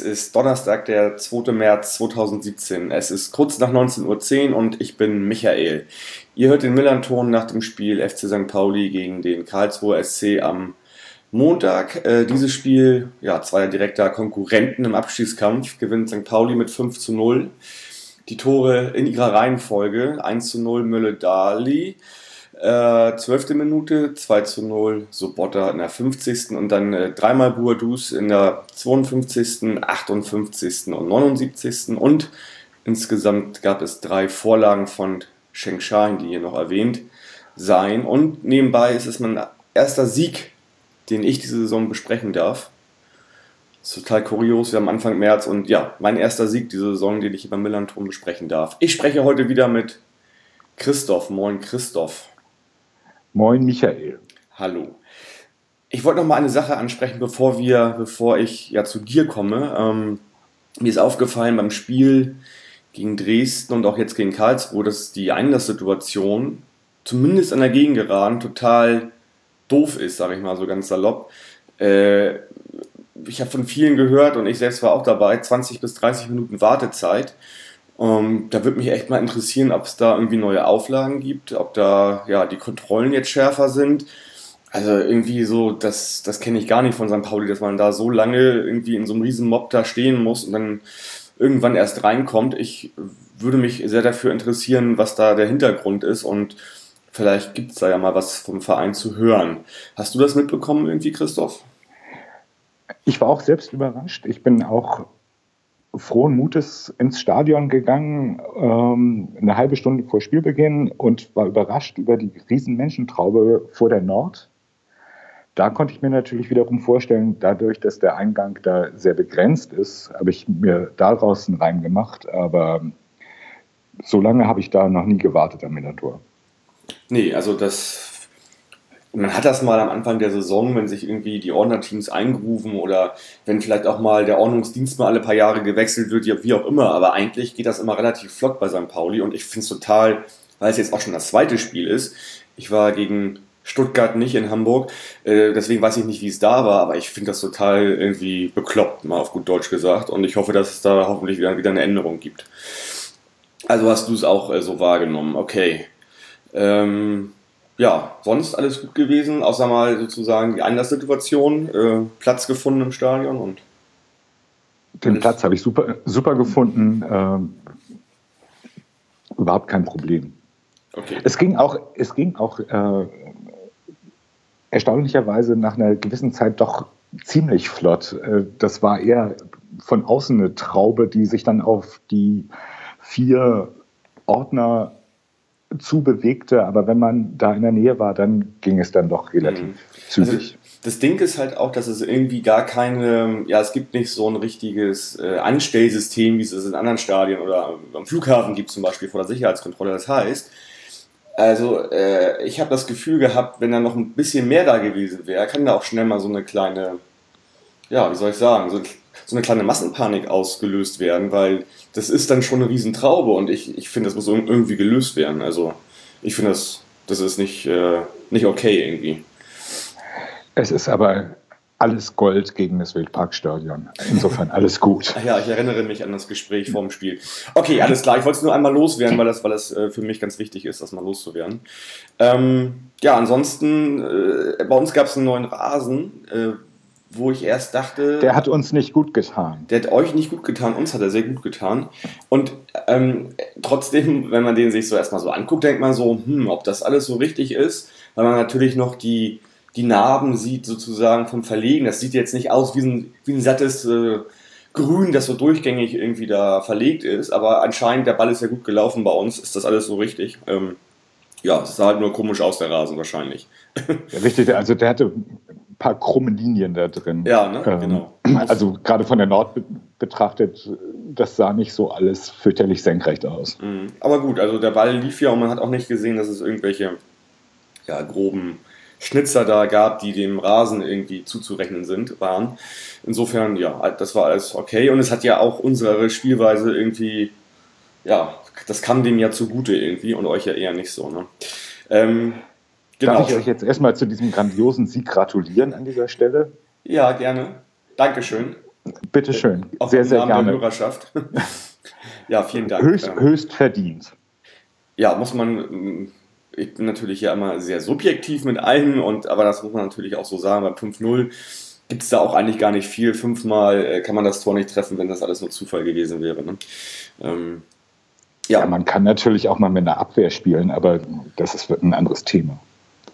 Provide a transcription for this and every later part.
es ist Donnerstag, der 2. März 2017. Es ist kurz nach 19.10 Uhr und ich bin Michael. Ihr hört den Millanton nach dem Spiel FC St. Pauli gegen den Karlsruher SC am Montag. Äh, dieses Spiel, ja, zweier direkter Konkurrenten im Abstiegskampf, gewinnt St. Pauli mit 5 zu 0. Die Tore in ihrer Reihenfolge 1 zu 0 Mülle-Dali, äh, 12. Minute, 2 zu 0 Sobotta in der 50. und dann äh, dreimal Buadus in der 52., 58. und 79. Und insgesamt gab es drei Vorlagen von Sheng Shahin, die hier noch erwähnt sein. Und nebenbei ist es mein erster Sieg, den ich diese Saison besprechen darf. Das ist total kurios, wir haben Anfang März und ja, mein erster Sieg diese Saison, den ich beim Millanton besprechen darf. Ich spreche heute wieder mit Christoph. Moin Christoph. Moin Michael. Hallo. Ich wollte noch mal eine Sache ansprechen, bevor wir, bevor ich ja zu dir komme. Ähm, mir ist aufgefallen beim Spiel gegen Dresden und auch jetzt gegen Karlsruhe, dass die Einlasssituation zumindest an der Gegengeraden total doof ist, sage ich mal so ganz salopp. Äh, ich habe von vielen gehört und ich selbst war auch dabei, 20 bis 30 Minuten Wartezeit. Ähm, da würde mich echt mal interessieren, ob es da irgendwie neue Auflagen gibt, ob da ja die Kontrollen jetzt schärfer sind. Also irgendwie so, das, das kenne ich gar nicht von St. Pauli, dass man da so lange irgendwie in so einem riesen Mob da stehen muss und dann irgendwann erst reinkommt. Ich würde mich sehr dafür interessieren, was da der Hintergrund ist und vielleicht gibt es da ja mal was vom Verein zu hören. Hast du das mitbekommen irgendwie, Christoph? Ich war auch selbst überrascht. Ich bin auch frohen Mutes ins Stadion gegangen, ähm, eine halbe Stunde vor Spielbeginn und war überrascht über die riesen Menschentraube vor der Nord. Da konnte ich mir natürlich wiederum vorstellen, dadurch, dass der Eingang da sehr begrenzt ist, habe ich mir daraus einen Reim gemacht, aber so lange habe ich da noch nie gewartet am Millantor. Nee, also das man hat das mal am Anfang der Saison, wenn sich irgendwie die Ordnerteams eingrooven oder wenn vielleicht auch mal der Ordnungsdienst mal alle paar Jahre gewechselt wird, wie auch immer. Aber eigentlich geht das immer relativ flott bei St. Pauli und ich finde es total, weil es jetzt auch schon das zweite Spiel ist. Ich war gegen Stuttgart nicht in Hamburg, äh, deswegen weiß ich nicht, wie es da war, aber ich finde das total irgendwie bekloppt, mal auf gut Deutsch gesagt. Und ich hoffe, dass es da hoffentlich wieder, wieder eine Änderung gibt. Also hast du es auch äh, so wahrgenommen, okay. Ähm, ja, sonst alles gut gewesen, außer mal sozusagen die Einlasssituation, äh, Platz gefunden im Stadion und. Den Platz habe ich super, super gefunden. Ähm, überhaupt kein Problem. Okay. Es ging auch, es ging auch äh, erstaunlicherweise nach einer gewissen Zeit doch ziemlich flott. Äh, das war eher von außen eine Traube, die sich dann auf die vier Ordner zubewegte, aber wenn man da in der Nähe war, dann ging es dann doch relativ mhm. zügig. Also das Ding ist halt auch, dass es irgendwie gar keine, ja, es gibt nicht so ein richtiges äh, Anstellsystem, wie es es in anderen Stadien oder am Flughafen gibt zum Beispiel vor der Sicherheitskontrolle. Das heißt, also äh, ich habe das Gefühl gehabt, wenn da noch ein bisschen mehr da gewesen wäre, kann da auch schnell mal so eine kleine, ja, wie soll ich sagen, so, so eine kleine Massenpanik ausgelöst werden, weil das ist dann schon eine Riesentraube und ich, ich finde, das muss irgendwie gelöst werden. Also ich finde, das, das ist nicht, äh, nicht okay irgendwie. Es ist aber alles Gold gegen das Wildparkstadion. Insofern alles gut. Ach ja, ich erinnere mich an das Gespräch vorm Spiel. Okay, alles klar. Ich wollte es nur einmal loswerden, weil das, weil das äh, für mich ganz wichtig ist, das mal loszuwerden. Ähm, ja, ansonsten, äh, bei uns gab es einen neuen Rasen. Äh, wo ich erst dachte. Der hat uns nicht gut getan. Der hat euch nicht gut getan, uns hat er sehr gut getan. Und ähm, trotzdem, wenn man den sich so erstmal so anguckt, denkt man so, hm, ob das alles so richtig ist, weil man natürlich noch die, die Narben sieht, sozusagen vom Verlegen. Das sieht jetzt nicht aus wie ein, wie ein sattes äh, Grün, das so durchgängig irgendwie da verlegt ist, aber anscheinend, der Ball ist ja gut gelaufen bei uns, ist das alles so richtig. Ähm, ja, es sah halt nur komisch aus, der Rasen wahrscheinlich. Ja, richtig, also der hatte paar krumme Linien da drin. Ja, ne? Ähm, genau. Also gerade von der Nord betrachtet, das sah nicht so alles fürchterlich senkrecht aus. Mhm. Aber gut, also der Ball lief ja und man hat auch nicht gesehen, dass es irgendwelche ja, groben Schnitzer da gab, die dem Rasen irgendwie zuzurechnen sind, waren. Insofern, ja, das war alles okay. Und es hat ja auch unsere Spielweise irgendwie ja, das kam dem ja zugute irgendwie und euch ja eher nicht so. Ne? Ähm, genau. Darf ich euch jetzt erstmal zu diesem grandiosen Sieg gratulieren an dieser Stelle? Ja, gerne. Dankeschön. Bitteschön. Auch sehr, sehr gerne. Der Hörerschaft. ja, vielen Dank. Höchst, höchst verdient. Ja, muss man. Ich bin natürlich ja immer sehr subjektiv mit allen, und, aber das muss man natürlich auch so sagen. Beim 5-0 gibt es da auch eigentlich gar nicht viel. Fünfmal äh, kann man das Tor nicht treffen, wenn das alles nur Zufall gewesen wäre. Ne? Ähm, ja. ja. man kann natürlich auch mal mit einer Abwehr spielen, aber das ist ein anderes Thema.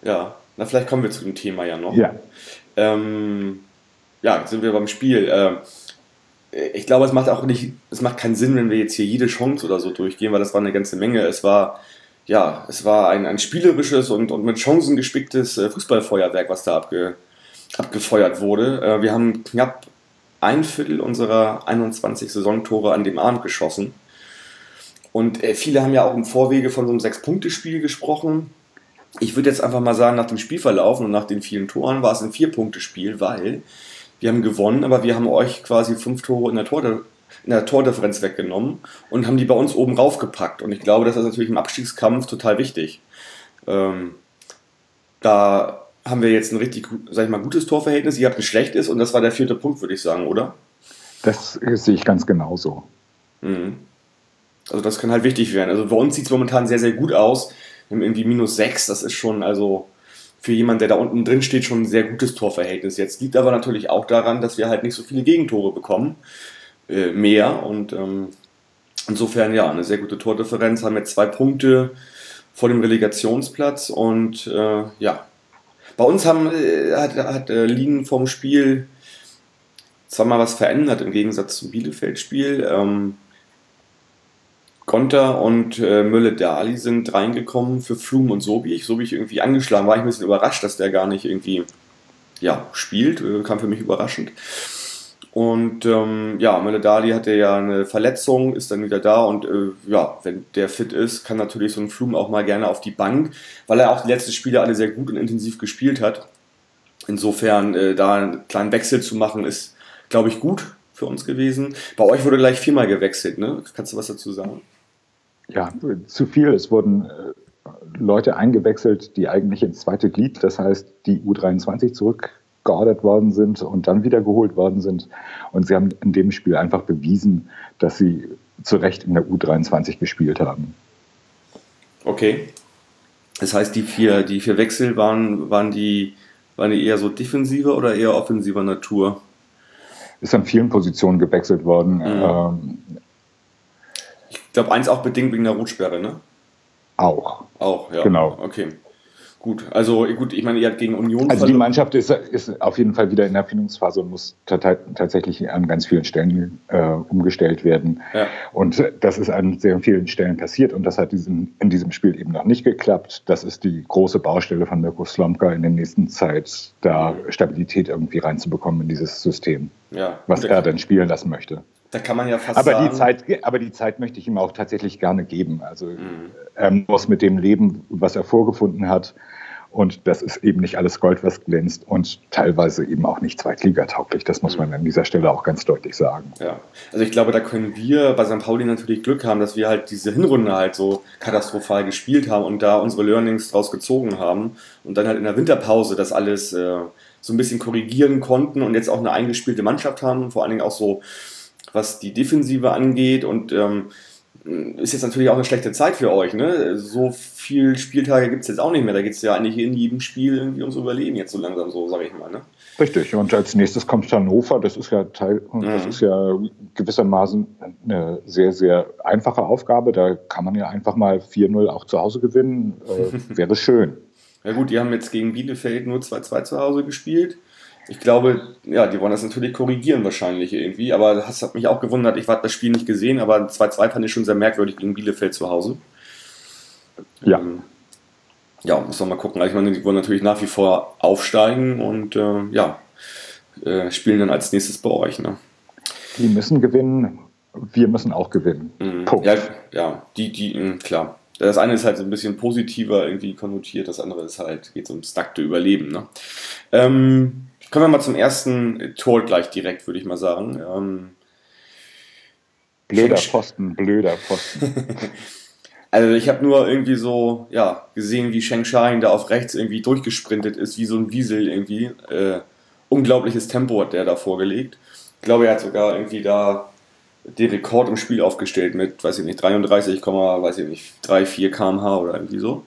Ja, na, vielleicht kommen wir zu dem Thema ja noch. Ja. Ähm, ja, sind wir beim Spiel. Äh, ich glaube, es macht auch nicht, es macht keinen Sinn, wenn wir jetzt hier jede Chance oder so durchgehen, weil das war eine ganze Menge. Es war, ja, es war ein, ein spielerisches und, und mit Chancen gespicktes äh, Fußballfeuerwerk, was da abge, abgefeuert wurde. Äh, wir haben knapp ein Viertel unserer 21 Saisontore an dem Abend geschossen. Und äh, viele haben ja auch im Vorwege von so einem Sechs-Punkte-Spiel gesprochen. Ich würde jetzt einfach mal sagen, nach dem Spielverlauf und nach den vielen Toren war es ein Vier-Punkte-Spiel, weil wir haben gewonnen, aber wir haben euch quasi fünf Tore in der, Torde, in der Tordifferenz weggenommen und haben die bei uns oben raufgepackt. Und ich glaube, das ist natürlich im Abstiegskampf total wichtig. Ähm, da haben wir jetzt ein richtig, sag ich mal, gutes Torverhältnis. Ihr habt ein schlechtes und das war der vierte Punkt, würde ich sagen, oder? Das sehe ich ganz genauso. Mhm. Also das kann halt wichtig werden. Also bei uns sieht es momentan sehr, sehr gut aus. Haben irgendwie minus sechs. Das ist schon, also für jemanden, der da unten drin steht, schon ein sehr gutes Torverhältnis. Jetzt liegt aber natürlich auch daran, dass wir halt nicht so viele Gegentore bekommen. Äh, mehr. Und ähm, insofern ja, eine sehr gute Tordifferenz. Haben jetzt zwei Punkte vor dem Relegationsplatz und äh, ja, bei uns haben, äh, hat, hat äh, Lien vom Spiel zwar was verändert im Gegensatz zum Bielefeld-Spiel. Ähm, Konter und äh, Mülle-Dali sind reingekommen für Flum und Sobich. Sobich irgendwie angeschlagen, war ich ein bisschen überrascht, dass der gar nicht irgendwie ja, spielt. Äh, kam für mich überraschend. Und ähm, ja, Meledali hatte ja eine Verletzung, ist dann wieder da und äh, ja, wenn der fit ist, kann natürlich so ein Flum auch mal gerne auf die Bank, weil er auch die letzten Spiele alle sehr gut und intensiv gespielt hat. Insofern äh, da einen kleinen Wechsel zu machen, ist, glaube ich, gut für uns gewesen. Bei euch wurde gleich viermal gewechselt, ne? Kannst du was dazu sagen? Ja, zu viel. Es wurden äh, Leute eingewechselt, die eigentlich ins zweite Glied, das heißt die U23 zurück geordert worden sind und dann wieder geholt worden sind. Und sie haben in dem Spiel einfach bewiesen, dass sie zu Recht in der U23 gespielt haben. Okay. Das heißt, die vier, die vier Wechsel waren, waren, die, waren die eher so defensiver oder eher offensiver Natur? Ist an vielen Positionen gewechselt worden. Mhm. Ähm, glaube, eins auch bedingt wegen der Rotsperre, ne? Auch. Auch, ja. Genau. Okay. Gut, also gut, ich meine, ihr habt gegen Union. Also die Mannschaft ist, ist auf jeden Fall wieder in der Erfindungsphase und muss tatsächlich an ganz vielen Stellen äh, umgestellt werden. Ja. Und das ist an sehr vielen Stellen passiert und das hat diesen, in diesem Spiel eben noch nicht geklappt. Das ist die große Baustelle von Mirko Slomka in der nächsten Zeit, da Stabilität irgendwie reinzubekommen in dieses System, ja. was er dann spielen lassen möchte. Da kann man ja fast aber sagen. Die Zeit, aber die Zeit möchte ich ihm auch tatsächlich gerne geben. Also mhm. er muss mit dem leben, was er vorgefunden hat. Und das ist eben nicht alles Gold, was glänzt und teilweise eben auch nicht zweitligatauglich. Das muss man an dieser Stelle auch ganz deutlich sagen. Ja, also ich glaube, da können wir bei St. Pauli natürlich Glück haben, dass wir halt diese Hinrunde halt so katastrophal gespielt haben und da unsere Learnings draus gezogen haben und dann halt in der Winterpause das alles äh, so ein bisschen korrigieren konnten und jetzt auch eine eingespielte Mannschaft haben, vor allen Dingen auch so, was die Defensive angeht und ähm, ist jetzt natürlich auch eine schlechte Zeit für euch. Ne? So viele Spieltage gibt es jetzt auch nicht mehr. Da geht es ja eigentlich in jedem Spiel irgendwie ums Überleben jetzt so langsam so, sage ich mal. Ne? Richtig. Und als nächstes kommt Hannover. Das ist ja Teil, mhm. das ist ja gewissermaßen eine sehr, sehr einfache Aufgabe. Da kann man ja einfach mal 4-0 auch zu Hause gewinnen. Äh, wäre schön. Ja gut, die haben jetzt gegen Bielefeld nur 2-2 zu Hause gespielt. Ich glaube, ja, die wollen das natürlich korrigieren wahrscheinlich irgendwie, aber das hat mich auch gewundert. Ich habe das Spiel nicht gesehen, aber 2-2 fand ich schon sehr merkwürdig gegen Bielefeld zu Hause. Ja. Ähm, ja, muss man mal gucken. Also ich meine, die wollen natürlich nach wie vor aufsteigen und äh, ja, äh, spielen dann als nächstes bei euch. Ne? Die müssen gewinnen, wir müssen auch gewinnen. Mhm. Punkt. Ja, ja, die, die, mh, klar. Das eine ist halt so ein bisschen positiver irgendwie konnotiert, das andere ist halt, geht ums nackte Überleben. Ne? Ähm, Kommen wir mal zum ersten Tor gleich direkt, würde ich mal sagen. Ähm, Blöder Pfosten, blöder Pfosten. Also ich habe nur irgendwie so, ja, gesehen, wie Sheng Shine da auf rechts irgendwie durchgesprintet ist, wie so ein Wiesel irgendwie. Äh, unglaubliches Tempo hat der da vorgelegt. Ich glaube, er hat sogar irgendwie da den Rekord im Spiel aufgestellt mit, weiß ich nicht, 33, weiß ich nicht, 3, 4 kmh oder irgendwie so.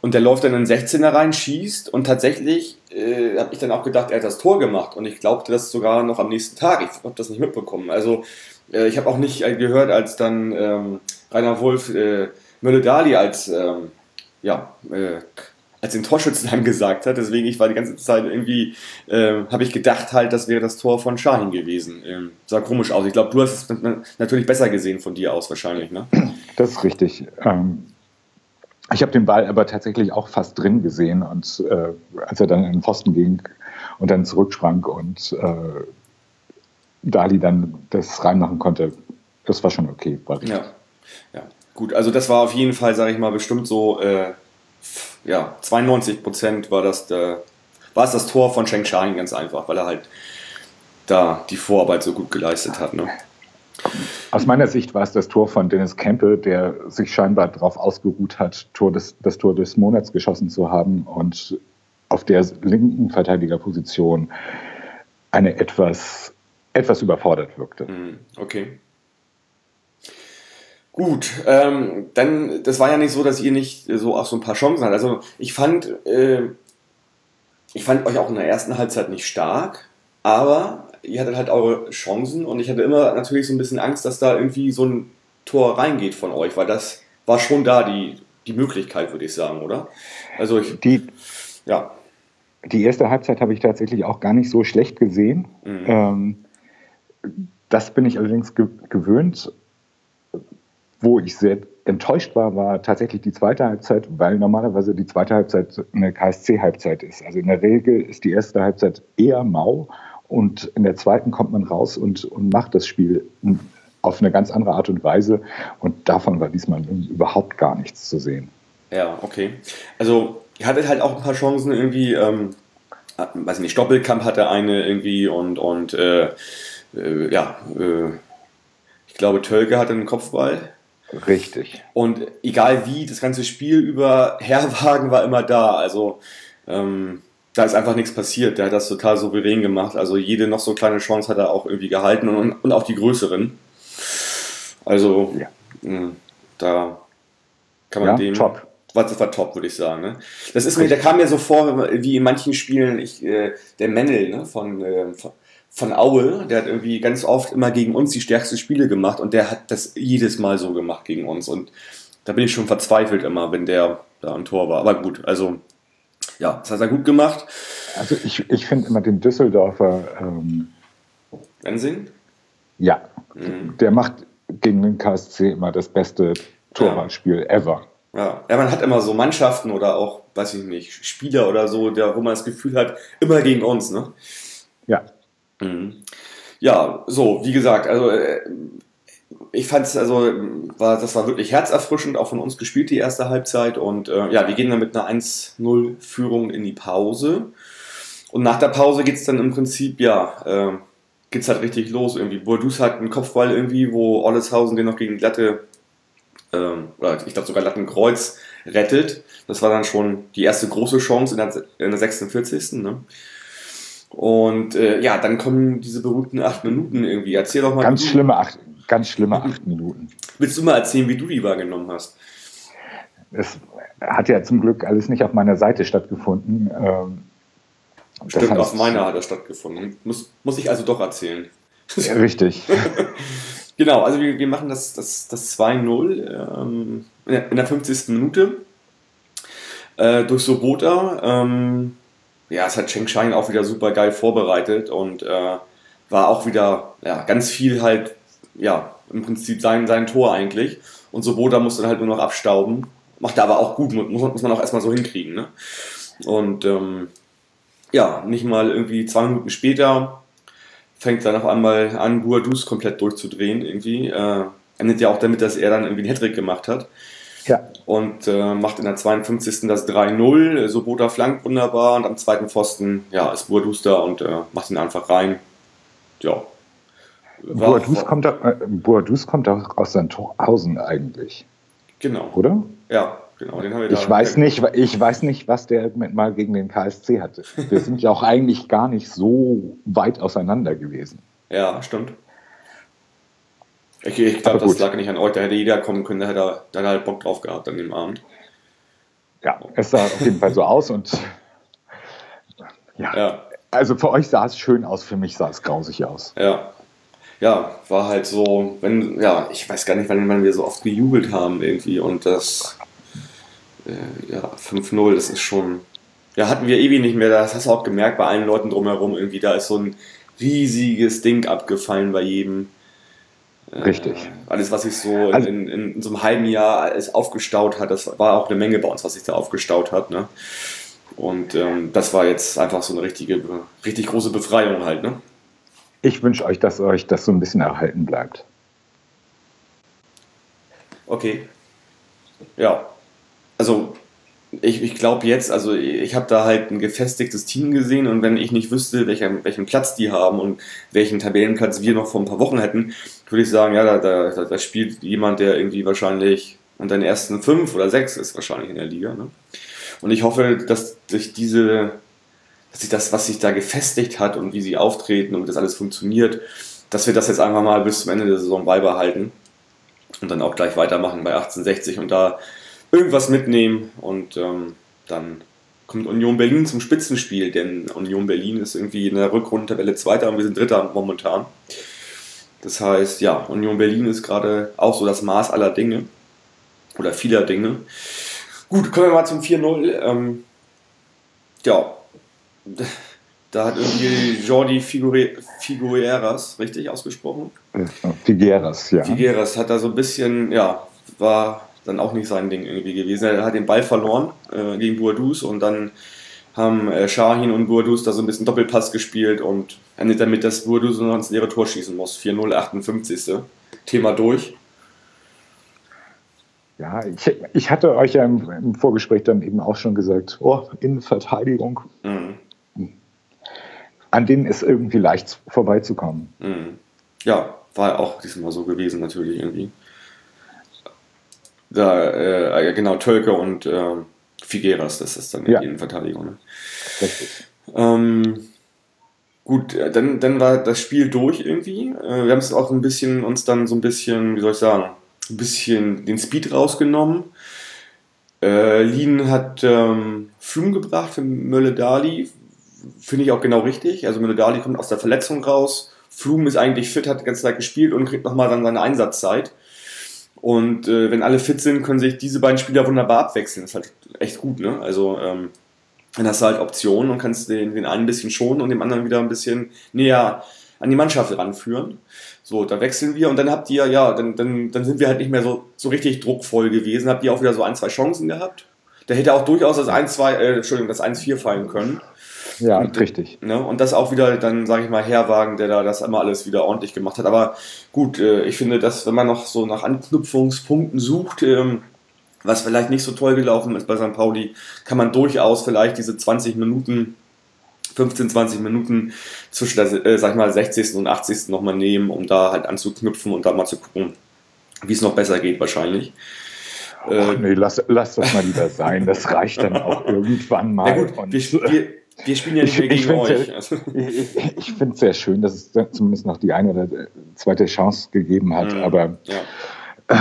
Und der läuft dann in den 16er rein, schießt und tatsächlich äh, habe ich dann auch gedacht, er hat das Tor gemacht und ich glaubte das sogar noch am nächsten Tag. Ich habe das nicht mitbekommen. Also äh, ich habe auch nicht äh, gehört, als dann ähm, Rainer Wolf äh, Mölle-Dali als, ähm, ja, äh, als den Torschützen angesagt hat. Deswegen, ich war die ganze Zeit irgendwie, äh, habe ich gedacht halt, das wäre das Tor von Shahin gewesen. Ähm, sah komisch aus. Ich glaube, du hast es natürlich besser gesehen von dir aus wahrscheinlich, ne? Das ist richtig. Ähm, ich habe den Ball aber tatsächlich auch fast drin gesehen und äh, als er dann in den Pfosten ging und dann zurücksprang und äh, Dali dann das reinmachen konnte, das war schon okay. War ja. ja, gut. Also das war auf jeden Fall, sage ich mal, bestimmt so, äh, ja, 92 Prozent war das, der, war es das Tor von Sheng Shine ganz einfach, weil er halt da die Vorarbeit so gut geleistet hat. Ne? Aus meiner Sicht war es das Tor von Dennis Kempe, der sich scheinbar darauf ausgeruht hat, Tor des, das Tor des Monats geschossen zu haben und auf der linken Verteidigerposition eine etwas etwas überfordert wirkte. Hm, okay. Gut, ähm, dann, das war ja nicht so, dass ihr nicht so auch so ein paar Chancen hattet. Also ich fand, äh, ich fand euch auch in der ersten Halbzeit nicht stark, aber ihr hattet halt eure Chancen und ich hatte immer natürlich so ein bisschen Angst, dass da irgendwie so ein Tor reingeht von euch, weil das war schon da die, die Möglichkeit, würde ich sagen, oder? Also ich, die, ja. Die erste Halbzeit habe ich tatsächlich auch gar nicht so schlecht gesehen. Mhm. Ähm, das bin ich allerdings ge gewöhnt. Wo ich sehr enttäuscht war, war tatsächlich die zweite Halbzeit, weil normalerweise die zweite Halbzeit eine KSC-Halbzeit ist. Also in der Regel ist die erste Halbzeit eher mau und in der zweiten kommt man raus und, und macht das Spiel auf eine ganz andere Art und Weise. Und davon war diesmal überhaupt gar nichts zu sehen. Ja, okay. Also ihr hattet halt auch ein paar Chancen irgendwie, ähm, weiß nicht, Doppelkamp hatte eine irgendwie und, und äh, äh, ja, äh, ich glaube, Tölke hatte einen Kopfball. Richtig. Und egal wie, das ganze Spiel über, Herrwagen war immer da. Also ähm, da ist einfach nichts passiert. Der hat das total souverän gemacht. Also jede noch so kleine Chance hat er auch irgendwie gehalten und, und auch die größeren. Also ja. mh, da kann man ja, dem. Top. Das war top, würde ich sagen. Ne? Das ist mir, der kam mir so vor, wie in manchen Spielen, ich, äh, der Mennel ne, von, äh, von von Aue, der hat irgendwie ganz oft immer gegen uns die stärksten Spiele gemacht und der hat das jedes Mal so gemacht gegen uns. Und da bin ich schon verzweifelt immer, wenn der da am Tor war. Aber gut, also ja, das hat er gut gemacht. Also ich, ich finde immer den Düsseldorfer ähm, Wensing? Ja, mhm. der macht gegen den KSC immer das beste Torwartspiel ja. ever. Ja. ja, man hat immer so Mannschaften oder auch, weiß ich nicht, Spieler oder so, der, wo man das Gefühl hat, immer gegen uns, ne? Ja. Mhm. Ja, so, wie gesagt, also äh, ich fand es, also war, das war wirklich herzerfrischend, auch von uns gespielt, die erste Halbzeit. Und äh, ja, wir gehen dann mit einer 1-0-Führung in die Pause. Und nach der Pause geht es dann im Prinzip, ja, äh, geht es halt richtig los irgendwie. Burdus hat einen Kopfball irgendwie, wo Olleshausen den noch gegen Glatte, ähm, oder ich glaube sogar Lattenkreuz rettet. Das war dann schon die erste große Chance in der, in der 46. Ne? Und äh, ja, dann kommen diese berühmten acht Minuten irgendwie. Erzähl doch mal. Ganz schlimme acht, ganz schlimme acht Minuten. Willst du mal erzählen, wie du die wahrgenommen hast? Es hat ja zum Glück alles nicht auf meiner Seite stattgefunden. Ähm, Stimmt, heißt, auf meiner hat er stattgefunden. Muss, muss ich also doch erzählen. Ja, richtig. genau, also wir, wir machen das, das, das 2-0 ähm, in, der, in der 50. Minute äh, durch Sobota. Ähm, ja, es hat Cheng Shine auch wieder super geil vorbereitet und äh, war auch wieder ja, ganz viel halt, ja, im Prinzip sein, sein Tor eigentlich. Und so Boda musste halt nur noch abstauben. Macht er aber auch gut, muss, muss man auch erstmal so hinkriegen. Ne? Und ähm, ja, nicht mal irgendwie zwei Minuten später fängt dann auf einmal an, Buadus komplett durchzudrehen irgendwie. Äh, endet ja auch damit, dass er dann irgendwie einen Hattrick gemacht hat. Ja. Und äh, macht in der 52. das 3-0. Sobota flankt wunderbar und am zweiten Pfosten ja, ist Burdus da und äh, macht ihn einfach rein. Ja. Boadus kommt, äh, Boadus kommt auch aus Sandhausen eigentlich. Genau. Oder? Ja, genau. Den haben wir ich, da weiß nicht, ich weiß nicht, was der mal gegen den KSC hatte. Wir sind ja auch eigentlich gar nicht so weit auseinander gewesen. Ja, stimmt. Ich, ich glaube, das lag nicht an euch. Da hätte jeder kommen können, da hätte er, da hätte er halt Bock drauf gehabt an dem Abend. Ja, es sah auf jeden Fall so aus und ja. ja. Also für euch sah es schön aus, für mich sah es grausig aus. Ja. Ja, war halt so, wenn, ja, ich weiß gar nicht, wann, wann wir so oft gejubelt haben irgendwie und das, äh, ja, 5-0, das ist schon, ja, hatten wir ewig nicht mehr, das hast du auch gemerkt bei allen Leuten drumherum irgendwie, da ist so ein riesiges Ding abgefallen bei jedem. Äh, Richtig. Alles, was sich so also, in, in, in, so einem halben Jahr alles aufgestaut hat, das war auch eine Menge bei uns, was sich da aufgestaut hat, ne? Und ähm, das war jetzt einfach so eine richtige, richtig große Befreiung halt, ne? Ich wünsche euch, dass euch das so ein bisschen erhalten bleibt. Okay. Ja. Also ich, ich glaube jetzt, also ich habe da halt ein gefestigtes Team gesehen und wenn ich nicht wüsste, welchen, welchen Platz die haben und welchen Tabellenplatz wir noch vor ein paar Wochen hätten, würde ich sagen, ja, da, da, da spielt jemand, der irgendwie wahrscheinlich unter den ersten fünf oder sechs ist wahrscheinlich in der Liga. Ne? Und ich hoffe, dass sich diese, dass sich das, was sich da gefestigt hat und wie sie auftreten und wie das alles funktioniert, dass wir das jetzt einfach mal bis zum Ende der Saison beibehalten und dann auch gleich weitermachen bei 1860 und da irgendwas mitnehmen und ähm, dann kommt Union Berlin zum Spitzenspiel, denn Union Berlin ist irgendwie in der Rückrundentabelle Zweiter und wir sind Dritter momentan. Das heißt, ja, Union Berlin ist gerade auch so das Maß aller Dinge oder vieler Dinge. Gut, kommen wir mal zum 4-0. Ähm, ja, da hat irgendwie Jordi Figueras, richtig ausgesprochen? Figueras, ja. Figueras hat da so ein bisschen, ja, war dann auch nicht sein Ding irgendwie gewesen. Er hat den Ball verloren äh, gegen Boadus und dann haben äh, Shahin und Boadus da so ein bisschen Doppelpass gespielt und endet damit, dass Boadus noch ins leere Tor schießen muss. 4-0, 58. Thema durch. Ja, ich, ich hatte euch ja im, im, Vorgespräch dann eben auch schon gesagt, oh, Innenverteidigung. Mhm. An denen ist irgendwie leicht vorbeizukommen. Mhm. Ja, war auch diesmal so gewesen natürlich irgendwie. Da, äh, genau, Tölke und äh, Figueras, das ist dann ja. die Innenverteidigung. Ne? Ähm, gut, äh, dann, dann war das Spiel durch irgendwie. Äh, wir haben es auch ein bisschen, uns dann so ein bisschen, wie soll ich sagen, ein bisschen den Speed rausgenommen. Äh, Lien hat ähm, Flum gebracht für Mölle Dali. Finde ich auch genau richtig. Also Mölle Dali kommt aus der Verletzung raus. Flum ist eigentlich fit, hat ganz leicht gespielt und kriegt nochmal dann seine Einsatzzeit. Und äh, wenn alle fit sind, können sich diese beiden Spieler wunderbar abwechseln. Das ist halt echt gut, ne? Also ähm, dann hast du halt Optionen und kannst den, den einen ein bisschen schonen und dem anderen wieder ein bisschen näher an die Mannschaft ranführen. So, da wechseln wir und dann habt ihr, ja, dann, dann, dann sind wir halt nicht mehr so, so richtig druckvoll gewesen. Habt ihr auch wieder so ein, zwei Chancen gehabt. Da hätte auch durchaus das 1-2, äh, Entschuldigung, das 1-4 fallen können. Ja, und, richtig. Ne, und das auch wieder dann, sage ich mal, Herwagen, der da das immer alles wieder ordentlich gemacht hat. Aber gut, äh, ich finde, dass wenn man noch so nach Anknüpfungspunkten sucht, ähm, was vielleicht nicht so toll gelaufen ist bei St. Pauli, kann man durchaus vielleicht diese 20 Minuten 15, 20 Minuten zwischen der, äh, sag ich mal, 60. und 80. nochmal nehmen, um da halt anzuknüpfen und da mal zu gucken, wie es noch besser geht wahrscheinlich. Ach, äh, nee, lass, lass das mal lieber sein. Das reicht dann auch irgendwann mal. Ja gut, wir, wir, wir, spielen ja nicht mehr gegen euch. Sehr, ich, ich finde es sehr schön, dass es zumindest noch die eine oder zweite Chance gegeben hat, mhm, aber ja. Äh,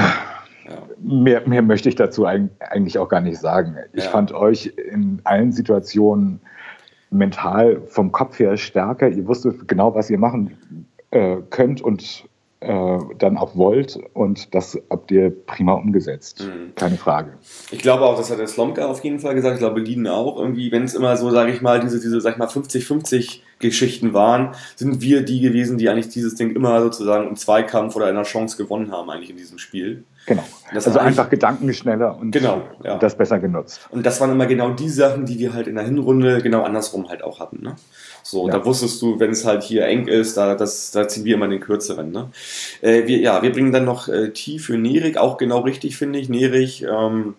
ja. Mehr, mehr möchte ich dazu eigentlich auch gar nicht sagen. Ich ja. fand euch in allen Situationen mental vom Kopf her stärker. Ihr wusstet genau, was ihr machen äh, könnt und äh, dann auch wollt und das habt ihr prima umgesetzt. Mhm. Keine Frage. Ich glaube auch, das hat der Slomka auf jeden Fall gesagt, ich glaube Lien auch. Irgendwie, wenn es immer so, sage ich mal, diese, diese, sag ich mal, 50-50 Geschichten waren, sind wir die gewesen, die eigentlich dieses Ding immer sozusagen im Zweikampf oder einer Chance gewonnen haben, eigentlich in diesem Spiel. Genau. Das also einfach gedankenschneller und genau, ja. das besser genutzt. Und das waren immer genau die Sachen, die wir halt in der Hinrunde genau andersrum halt auch hatten. Ne? So, ja. da wusstest du, wenn es halt hier eng ist, da, das, da ziehen wir immer den kürzeren. Ne? Äh, wir, ja, wir bringen dann noch äh, T für Nerik, auch genau richtig, finde ich. Nerik ähm,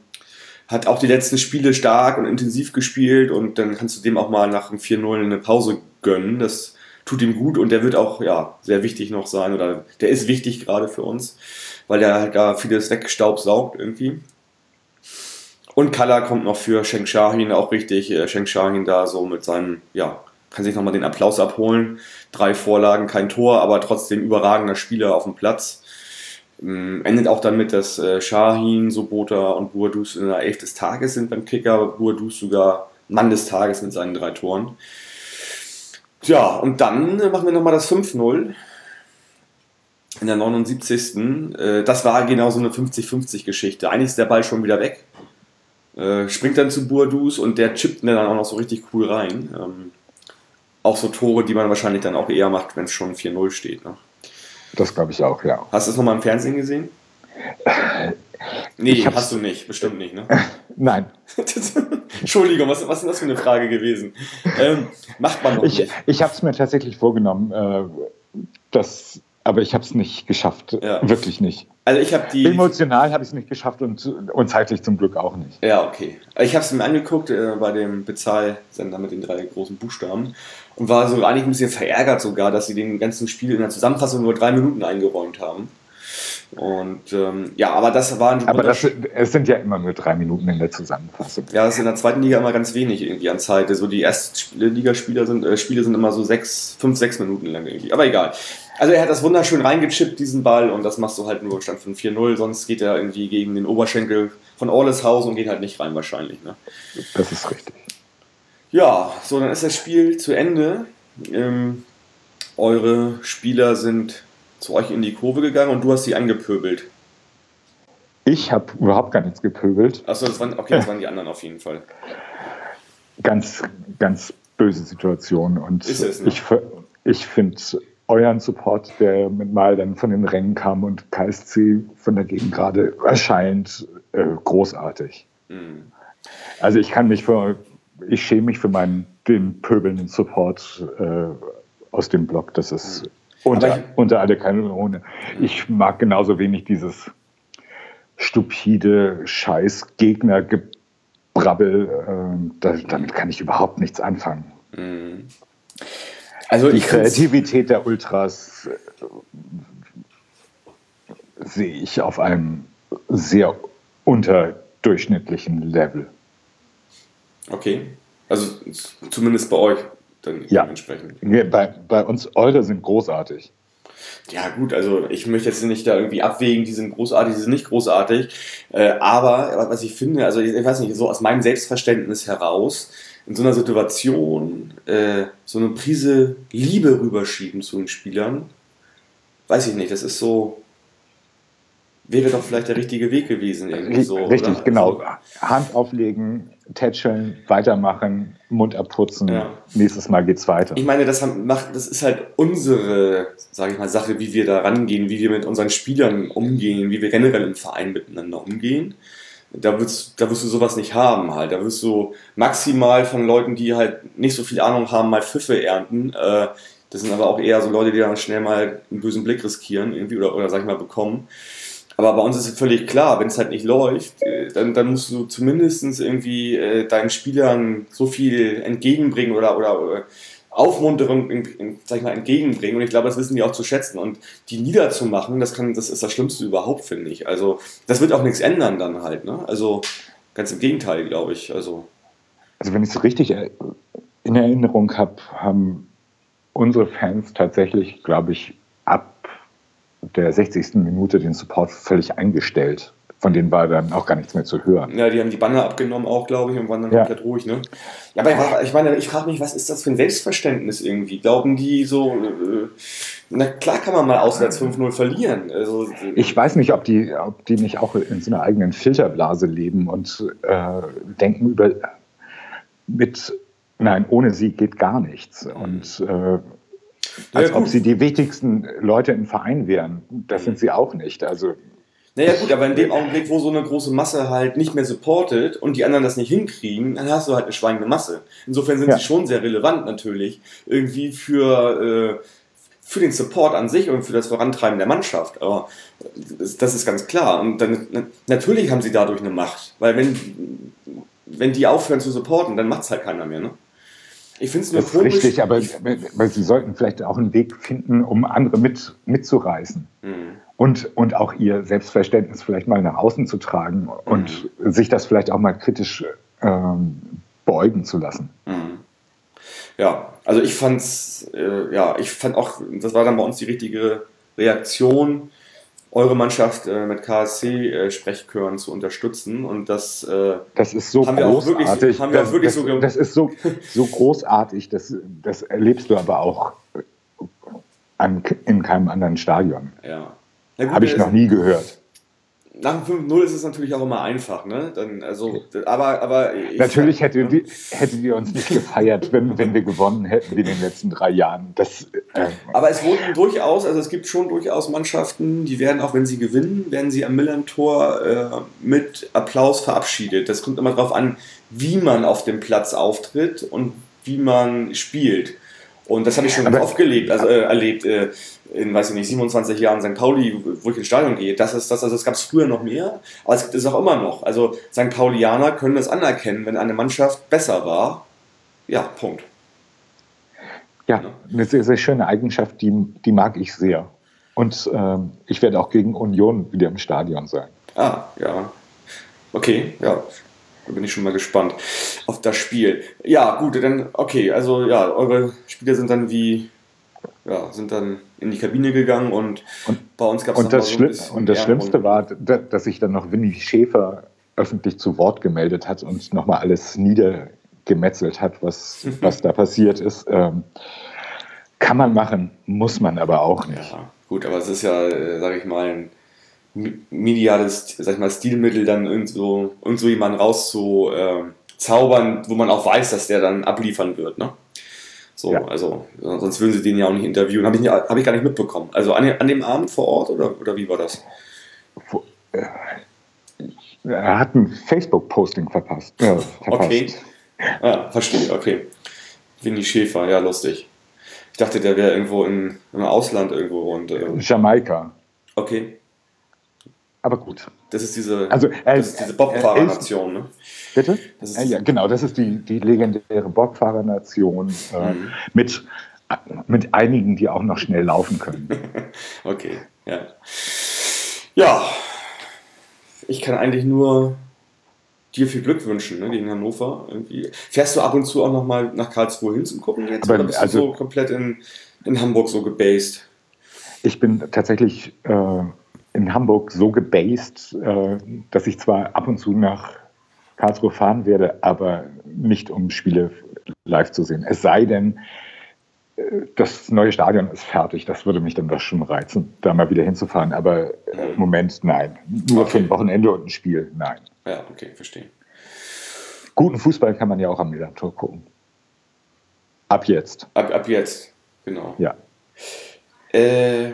hat auch die letzten Spiele stark und intensiv gespielt und dann kannst du dem auch mal nach dem 4-0 eine Pause gönnen. Das tut ihm gut und der wird auch ja sehr wichtig noch sein oder der ist wichtig gerade für uns, weil der halt da vieles wegstaubsaugt irgendwie. Und Kalla kommt noch für Sheng Shahin auch richtig. Äh, Sheng Shahin da so mit seinem, ja, kann sich nochmal den Applaus abholen. Drei Vorlagen, kein Tor, aber trotzdem überragender Spieler auf dem Platz. Ähm, endet auch damit, dass äh, Shahin, Sobota und Buadus in der Elf des Tages sind beim Kicker. Buadus sogar Mann des Tages mit seinen drei Toren. Ja, und dann machen wir nochmal das 5-0 in der 79. Äh, das war genau so eine 50-50 Geschichte. Eigentlich ist der Ball schon wieder weg. Äh, springt dann zu Bourdous und der chippt dann auch noch so richtig cool rein. Ähm, auch so Tore, die man wahrscheinlich dann auch eher macht, wenn es schon 4-0 steht. Ne? Das glaube ich auch, ja. Hast du es nochmal im Fernsehen gesehen? Nee, hast du nicht, bestimmt nicht, ne? Nein. Entschuldigung, was, was ist das für eine Frage gewesen? Ähm, macht man noch ich, nicht. Ich habe es mir tatsächlich vorgenommen, äh, das, aber ich habe es nicht geschafft. Ja. Wirklich nicht. Also ich habe die. Emotional habe ich es nicht geschafft und, und zeitlich zum Glück auch nicht. Ja, okay. Ich habe es mir angeguckt äh, bei dem Bezahlsender mit den drei großen Buchstaben und war so eigentlich ein bisschen verärgert sogar, dass sie den ganzen Spiel in der Zusammenfassung nur drei Minuten eingeräumt haben. Und ähm, ja, aber das war ein Aber das, es sind ja immer nur drei Minuten in der Zusammenfassung. Ja, das ist in der zweiten Liga immer ganz wenig irgendwie an Zeit. So die Erstligaspieler sind, äh, Spiele sind immer so sechs, fünf, sechs Minuten lang irgendwie. Aber egal. Also er hat das wunderschön reingechippt, diesen Ball, und das machst du halt nur Stand von 4-0, sonst geht er irgendwie gegen den Oberschenkel von Orleshaus und geht halt nicht rein wahrscheinlich. Ne? Das ist richtig. Ja, so, dann ist das Spiel zu Ende. Ähm, eure Spieler sind zu euch in die Kurve gegangen und du hast sie angepöbelt. Ich habe überhaupt gar nichts gepöbelt. Achso, das waren, okay, das waren die anderen auf jeden Fall. Ganz, ganz böse Situation. Und ne? ich, ich finde euren Support, der mit mal dann von den Rängen kam und KSC von der Gegend gerade erscheint, äh, großartig. Mhm. Also ich kann mich für, ich schäme mich für meinen den pöbelnden Support äh, aus dem Blog. Das ist Mhm. Unter, ich- unter alle Kanone. Ich mag genauso wenig dieses stupide Scheiß-Gegner-Gebrabbel. Da, damit kann ich überhaupt nichts anfangen. Also Die Kreativität der Ultras äh, sehe ich auf einem sehr unterdurchschnittlichen Level. Okay. Also zumindest bei euch dann Ja. dementsprechend. Wir- Bei, bei uns Eure sind großartig. Ja, gut, also ich möchte jetzt nicht da irgendwie abwägen, die sind großartig, die sind nicht großartig. Äh, aber was ich finde, also ich, ich weiß nicht, so aus meinem Selbstverständnis heraus, in so einer Situation äh, so eine Prise Liebe rüberschieben zu den Spielern, weiß ich nicht, das ist so, wäre doch vielleicht der richtige Weg gewesen. Irgendwie so, Richtig, oder? genau. Also, Hand auflegen, tätscheln, weitermachen, Mund abputzen. Ja. Nächstes Mal geht's weiter. Ich meine, das, haben- macht, das ist halt unsere, sage ich mal, Sache, wie wir da rangehen, wie wir mit unseren Spielern umgehen, wie wir generell im Verein miteinander umgehen. Da wirst, da wirst du sowas nicht haben halt. Da wirst du maximal von Leuten, die halt nicht so viel Ahnung haben, mal Pfiffe ernten. Äh, das sind aber auch eher so Leute, die dann schnell mal einen bösen Blick riskieren irgendwie oder, oder sag ich mal, bekommen. Aber bei uns ist es völlig klar, wenn es halt nicht läuft, äh, dann, dann musst du zumindest irgendwie äh, deinen Spielern so viel entgegenbringen oder, oder äh, Aufmunterung in, in, sag ich mal, entgegenbringen. Und ich glaube, das wissen die auch zu schätzen. Und die niederzumachen, das, kann, das ist das Schlimmste überhaupt, finde ich. Also das wird auch nichts ändern dann halt. Ne? Also ganz im Gegenteil, glaube ich. Also Also wenn ich es richtig er- in Erinnerung habe, haben unsere Fans tatsächlich, glaube ich, der 60. Minute den Support völlig eingestellt. Von denen war dann auch gar nichts mehr zu hören. Ja, die haben die Banner abgenommen auch, glaube ich, und waren dann Ja. komplett ruhig, ne? Ja, aber ich, meine, ich frage mich, was ist das für ein Selbstverständnis irgendwie? Glauben die so, äh, na klar kann man mal auswärts 5-0 verlieren. Also, äh, Ich weiß nicht, ob die, ob die nicht auch in so einer eigenen Filterblase leben und äh, denken über mit nein, ohne sie geht gar nichts. Und äh, als ob gut. sie die wichtigsten Leute im Verein wären. Das sind sie auch nicht. Also Naja gut, aber in dem Augenblick, wo so eine große Masse halt nicht mehr supportet und die anderen das nicht hinkriegen, dann hast du halt eine schweigende Masse. Insofern sind Ja. sie schon sehr relevant natürlich, irgendwie für, äh, für den Support an sich und für das Vorantreiben der Mannschaft. Aber das, ist ganz klar. Und dann, na- natürlich haben sie dadurch eine Macht, weil wenn, wenn die aufhören zu supporten, dann macht es halt keiner mehr. Ne? Ich finde es nur das ist richtig, aber, aber sie sollten vielleicht auch einen Weg finden, um andere mit, mitzureißen. Mhm. Und, und auch ihr Selbstverständnis vielleicht mal nach außen zu tragen und mhm. sich das vielleicht auch mal kritisch ähm, beäugen zu lassen. Mhm. Ja, also ich fand's, äh, ja, ich fand auch, das war dann bei uns die richtige Reaktion, eure Mannschaft äh, mit KSC-Sprechchören äh, zu unterstützen und das, äh, das ist so großartig. Wirklich, haben wir das, auch wirklich das, so das ist so, so großartig, das, das erlebst du aber auch an, in keinem anderen Stadion. Ja. Habe ich noch nie gehört nach dem 5-0 ist es natürlich auch immer einfach, ne? Dann, also, aber, aber natürlich hätte, die, hättet ihr uns nicht gefeiert, wenn, wenn wir gewonnen hätten wie in den letzten drei Jahren. Das, äh, aber es wurden durchaus, also es gibt schon durchaus Mannschaften, die werden, auch wenn sie gewinnen, werden sie am Millern-Tor äh, mit Applaus verabschiedet. Das kommt immer darauf an, wie man auf dem Platz auftritt und wie man spielt. Und das habe ich schon aber, oft gelebt, also äh, erlebt. Äh, in, weiß ich nicht, 27 Jahren St. Pauli, wo ich ins Stadion gehe. Das ist das, also das gab es früher noch mehr, aber es gibt es auch immer noch. Also St. Paulianer können das anerkennen, wenn eine Mannschaft besser war. Ja, Punkt. Ja, eine sehr, sehr schöne Eigenschaft, die, die mag ich sehr. Und ähm, ich werde auch gegen Union wieder im Stadion sein. Ah, ja. Okay, ja. Da bin ich schon mal gespannt auf das Spiel. Ja, gut, dann, okay, also ja, eure Spiele sind dann wie ja, sind dann in die Kabine gegangen und, und bei uns gab es und, das, so und das Schlimmste war, dass sich dann noch Winnie Schäfer öffentlich zu Wort gemeldet hat und nochmal alles niedergemetzelt hat, was, was da passiert ist. Ähm, kann man machen, muss man aber auch nicht. Ja, gut, aber es ist ja, äh, sag ich mal, ein mediales, sag ich mal, Stilmittel, dann irgend so, irgend so jemanden rauszuzaubern, wo man auch weiß, dass der dann abliefern wird, ne? So, ja. also, sonst würden sie den ja auch nicht interviewen. Habe ich, hab ich gar nicht mitbekommen. Also an, an dem Abend vor Ort oder, oder wie war das? Äh, er hat ein Facebook-Posting verpasst. Ja, verpasst. Okay. Ah, verstehe, okay. Winnie Schäfer, ja, lustig. Ich dachte, der wäre irgendwo in, im Ausland irgendwo. Und, äh, Jamaika. Okay. Aber gut. Das ist diese, also, äh, diese Bobfahrer-Nation, ne? Bitte? Äh, ja, genau, das ist die, die legendäre Bobfahrer-Nation äh, mhm. mit, mit einigen, die auch noch schnell laufen können. okay, ja. Ja, ich kann eigentlich nur dir viel Glück wünschen ne, gegen Hannover. Irgendwie. Fährst du ab und zu auch noch mal nach Karlsruhe hin zum Gucken jetzt? Aber, oder bist also, du so komplett in, in Hamburg so gebased? Ich bin tatsächlich äh, in Hamburg so gebased, äh, dass ich zwar ab und zu nach Karlsruhe fahren werde, aber nicht um Spiele live zu sehen. Es sei denn, äh, das neue Stadion ist fertig. Das würde mich dann doch schon reizen, da mal wieder hinzufahren. Aber im Moment nein. Nur okay. für ein Wochenende und ein Spiel, nein. Ja, okay, verstehe. Guten Fußball kann man ja auch am Milan-Tor gucken. Ab jetzt. Ab, ab jetzt, genau. Ja. Äh,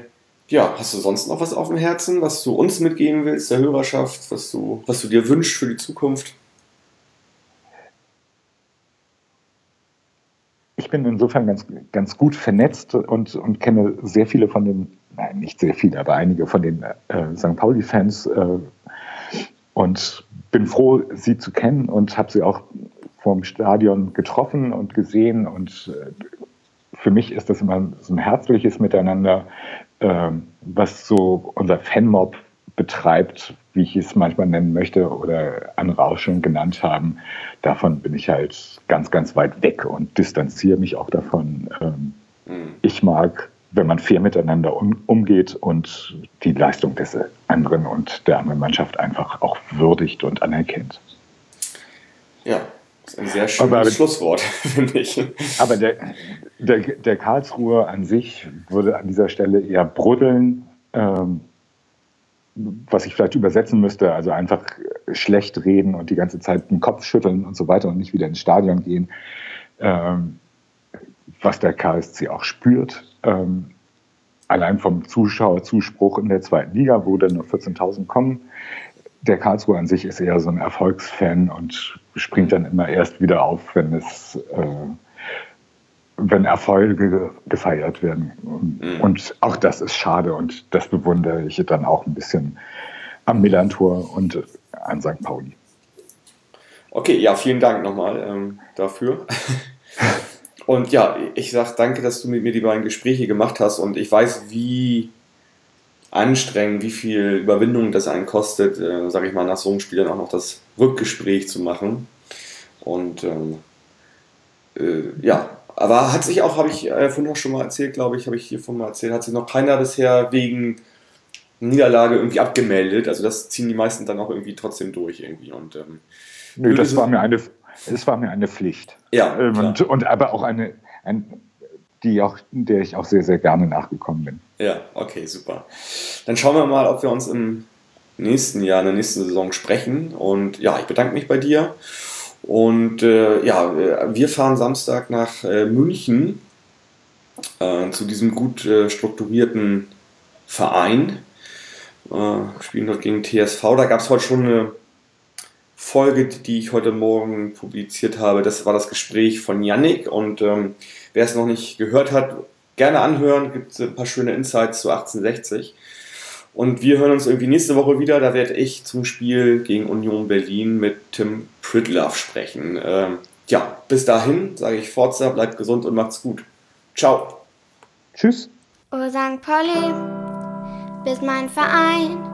ja, hast du sonst noch was auf dem Herzen, was du uns mitgeben willst, der Hörerschaft, was du, was du dir wünschst für die Zukunft? Ich bin insofern ganz, ganz gut vernetzt und, und kenne sehr viele von den, nein, nicht sehr viele, aber einige von den äh, St. Pauli-Fans äh, und bin froh, sie zu kennen und habe sie auch vorm Stadion getroffen und gesehen und äh, für mich ist das immer so ein herzliches Miteinander, was so unser Fanmob betreibt, wie ich es manchmal nennen möchte oder andere auch schon genannt haben, davon bin ich halt ganz, ganz weit weg und distanziere mich auch davon. Ähm, mhm. Ich mag, wenn man fair miteinander um, umgeht und die Leistung des anderen und der anderen Mannschaft einfach auch würdigt und anerkennt. Ja, das ist ein sehr schönes aber, Schlusswort, finde ich. Aber der, der, der Karlsruher an sich würde an dieser Stelle eher bruddeln, ähm, was ich vielleicht übersetzen müsste, also einfach schlecht reden und die ganze Zeit den Kopf schütteln und so weiter und nicht wieder ins Stadion gehen, ähm, was der KSC auch spürt. Ähm, allein vom Zuschauerzuspruch in der zweiten Liga, wo dann nur 14.000 kommen, der Karlsruhe an sich ist eher so ein Erfolgsfan und springt dann immer erst wieder auf, wenn es äh, wenn Erfolge gefeiert werden. Mhm. Und auch das ist schade und das bewundere ich dann auch ein bisschen am Millantor und an St. Pauli. Okay, ja, vielen Dank nochmal ähm, dafür. und ja, ich sag danke, dass du mit mir die beiden Gespräche gemacht hast und ich weiß, wie anstrengend, wie viel Überwindung das einen kostet, äh, sage ich mal, nach so einem Spiel dann auch noch das Rückgespräch zu machen. Und ähm, äh, ja, aber hat sich auch, habe ich äh, vorhin auch schon mal erzählt, glaube ich, habe ich hiervon mal erzählt, hat sich noch keiner bisher wegen Niederlage irgendwie abgemeldet. Also das ziehen die meisten dann auch irgendwie trotzdem durch irgendwie. Und, ähm, Nö, das war mir eine, es war mir eine Pflicht. Ja. Ähm, und, und, aber auch eine, ein, die auch, der ich auch sehr, sehr gerne nachgekommen bin. Ja, okay, super. Dann schauen wir mal, ob wir uns im nächsten Jahr, in der nächsten Saison sprechen. Und ja, ich bedanke mich bei dir. Und äh, ja, wir fahren Samstag nach äh, München äh, zu diesem gut äh, strukturierten Verein. Äh, spielen dort gegen TSV. Da gab es heute schon eine Folge, die ich heute Morgen publiziert habe. Das war das Gespräch von Yannick. Und ähm, wer es noch nicht gehört hat, gerne anhören. Gibt es ein paar schöne Insights zu 1860. Und wir hören uns irgendwie nächste Woche wieder. Da werde ich zum Spiel gegen Union Berlin mit Tim Pridlove sprechen. Ähm, ja, bis dahin sage ich Forza, bleibt gesund und macht's gut. Ciao. Tschüss. Oh St. Pauli, bist mein Verein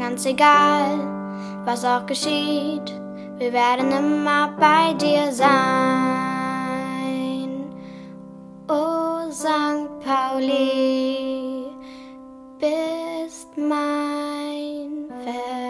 ganz egal, was auch geschieht, wir werden immer bei dir sein. Oh St. Pauli, bist mein Fest.